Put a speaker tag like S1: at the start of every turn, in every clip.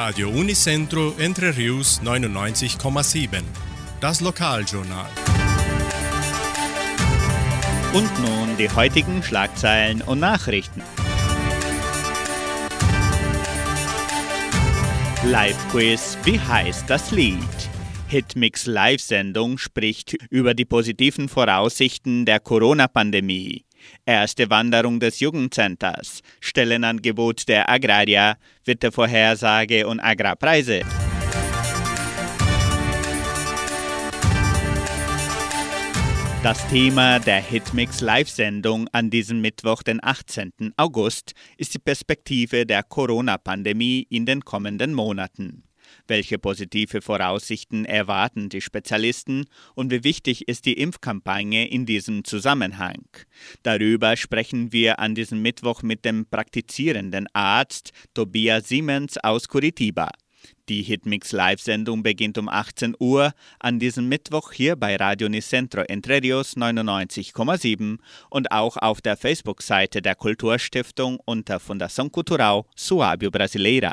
S1: Radio Unicentro Entre Rius 99,7. Das Lokaljournal.
S2: Und nun die heutigen Schlagzeilen und Nachrichten. Live-Quiz, wie heißt das Lied? Hitmix Live-Sendung spricht über die positiven Voraussichten der Corona-Pandemie. Erste Wanderung des Jugendcenters, Stellenangebot der Agraria, Wettervorhersage und Agrarpreise. Das Thema der Hitmix Live-Sendung an diesem Mittwoch, den 18. August, ist die Perspektive der Corona-Pandemie in den kommenden Monaten. Welche positive Voraussichten erwarten die Spezialisten und wie wichtig ist die Impfkampagne in diesem Zusammenhang? Darüber sprechen wir an diesem Mittwoch mit dem praktizierenden Arzt Tobias Siemens aus Curitiba. Die Hitmix Live-Sendung beginnt um 18 Uhr an diesem Mittwoch hier bei Radio Nicentro Entre Rios 99,7 und auch auf der Facebook-Seite der Kulturstiftung unter Fundação Cultural Suábio Brasileira.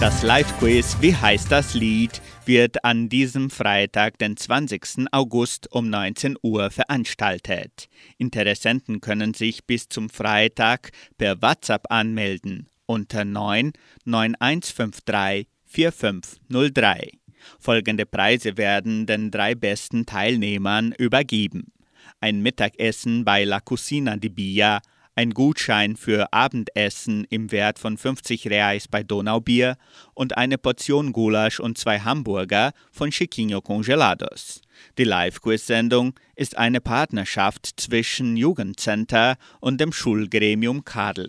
S2: Das Live-Quiz Wie heißt das Lied wird an diesem Freitag, den 20. August um 19 Uhr veranstaltet. Interessenten können sich bis zum Freitag per WhatsApp anmelden unter 9 9153 4503. Folgende Preise werden den drei besten Teilnehmern übergeben. Ein Mittagessen bei La Cucina di Bia ein Gutschein für Abendessen im Wert von 50 Reais bei Donaubier und eine Portion Gulasch und zwei Hamburger von Chiquinho Congelados. Die Live-Quiz-Sendung ist eine Partnerschaft zwischen Jugendcenter und dem Schulgremium Karl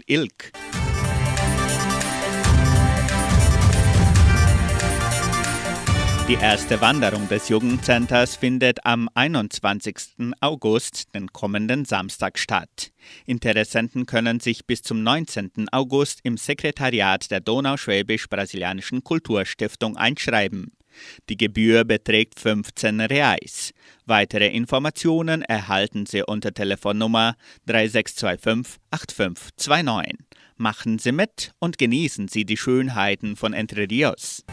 S2: Die erste Wanderung des Jugendcenters findet am 21. August, den kommenden Samstag, statt. Interessenten können sich bis zum 19. August im Sekretariat der Donauschwäbisch-Brasilianischen Kulturstiftung einschreiben. Die Gebühr beträgt 15 Reais. Weitere Informationen erhalten Sie unter Telefonnummer 3625 8529. Machen Sie mit und genießen Sie die Schönheiten von Entre Rios.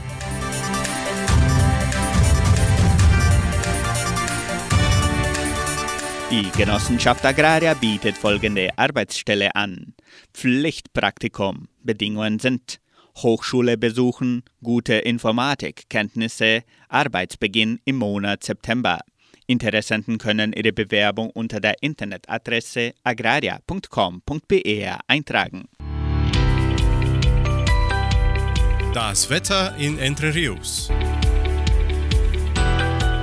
S2: Die Genossenschaft Agraria bietet folgende Arbeitsstelle an. Pflichtpraktikum. Bedingungen sind Hochschule besuchen, gute Informatikkenntnisse, Arbeitsbeginn im Monat September. Interessenten können ihre Bewerbung unter der Internetadresse agraria.com.br eintragen.
S1: Das Wetter in Entre Rios.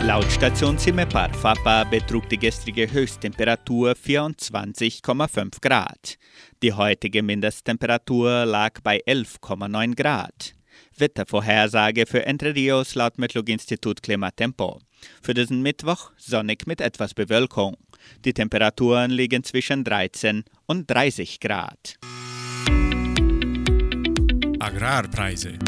S2: Laut Station Cimepar Fapa betrug die gestrige Höchsttemperatur 24,5 Grad. Die heutige Mindesttemperatur lag bei 11,9 Grad. Wettervorhersage für Entre Rios laut Metlog-Institut Klimatempo. Für diesen Mittwoch sonnig mit etwas Bewölkung. Die Temperaturen liegen zwischen 13 und 30 Grad.
S1: Agrarpreise.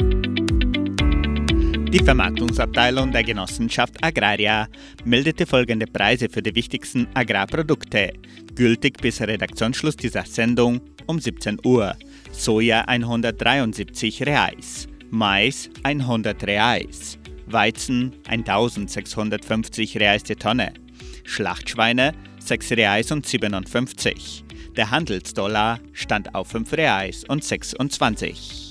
S2: Die Vermarktungsabteilung der Genossenschaft Agraria meldete folgende Preise für die wichtigsten Agrarprodukte, gültig bis Redaktionsschluss dieser Sendung um 17 Uhr. Soja 173 Reais, Mais 100 Reais, Weizen 1650 Reais die Tonne, Schlachtschweine 6 Reais und 57. Der Handelsdollar stand auf 5 Reais und 26.